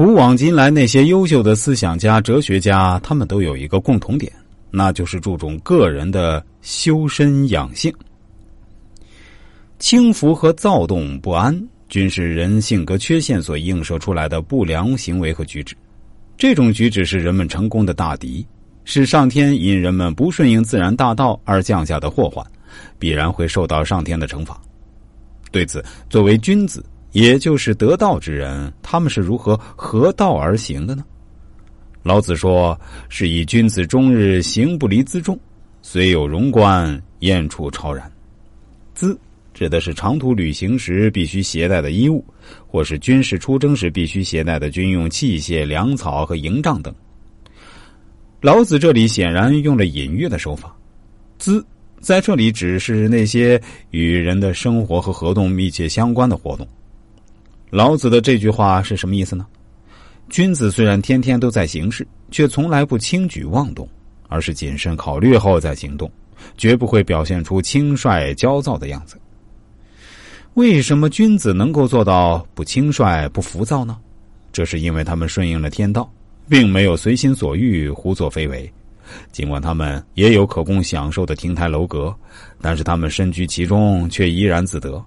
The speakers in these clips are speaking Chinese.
古往今来，那些优秀的思想家、哲学家，他们都有一个共同点，那就是注重个人的修身养性。轻浮和躁动不安，均是人性格缺陷所映射出来的不良行为和举止。这种举止是人们成功的大敌，是上天因人们不顺应自然大道而降下的祸患，必然会受到上天的惩罚。对此，作为君子。也就是得道之人，他们是如何合道而行的呢？老子说：“是以君子终日行不离辎重，虽有荣冠，燕处超然。”辎指的是长途旅行时必须携带的衣物，或是军事出征时必须携带的军用器械、粮草和营帐等。老子这里显然用了隐喻的手法，“辎”在这里指是那些与人的生活和活动密切相关的活动。老子的这句话是什么意思呢？君子虽然天天都在行事，却从来不轻举妄动，而是谨慎考虑后再行动，绝不会表现出轻率焦躁的样子。为什么君子能够做到不轻率、不浮躁呢？这是因为他们顺应了天道，并没有随心所欲、胡作非为。尽管他们也有可供享受的亭台楼阁，但是他们身居其中，却怡然自得。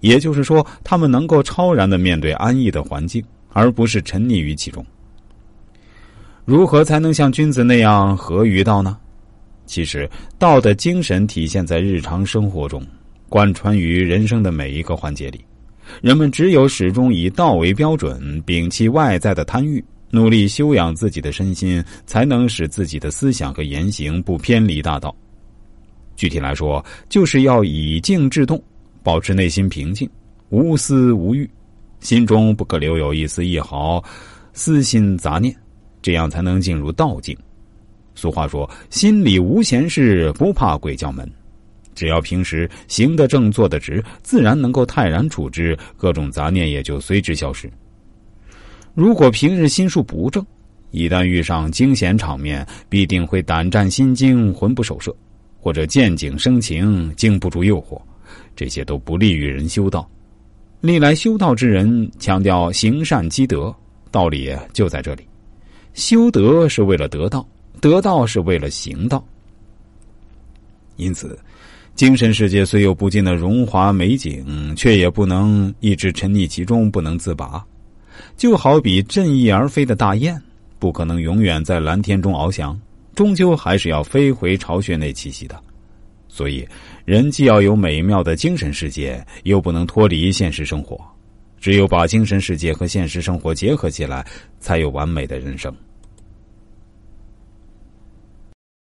也就是说，他们能够超然的面对安逸的环境，而不是沉溺于其中。如何才能像君子那样合于道呢？其实，道的精神体现在日常生活中，贯穿于人生的每一个环节里。人们只有始终以道为标准，摒弃外在的贪欲，努力修养自己的身心，才能使自己的思想和言行不偏离大道。具体来说，就是要以静制动。保持内心平静，无私无欲，心中不可留有一丝一毫私心杂念，这样才能进入道境。俗话说：“心里无闲事，不怕鬼叫门。”只要平时行得正，坐得直，自然能够泰然处之，各种杂念也就随之消失。如果平日心术不正，一旦遇上惊险场面，必定会胆战心惊、魂不守舍，或者见景生情，经不住诱惑。这些都不利于人修道。历来修道之人强调行善积德，道理就在这里。修德是为了得道，得道是为了行道。因此，精神世界虽有不尽的荣华美景，却也不能一直沉溺其中不能自拔。就好比振翼而飞的大雁，不可能永远在蓝天中翱翔，终究还是要飞回巢穴内栖息的。所以，人既要有美妙的精神世界，又不能脱离现实生活。只有把精神世界和现实生活结合起来，才有完美的人生。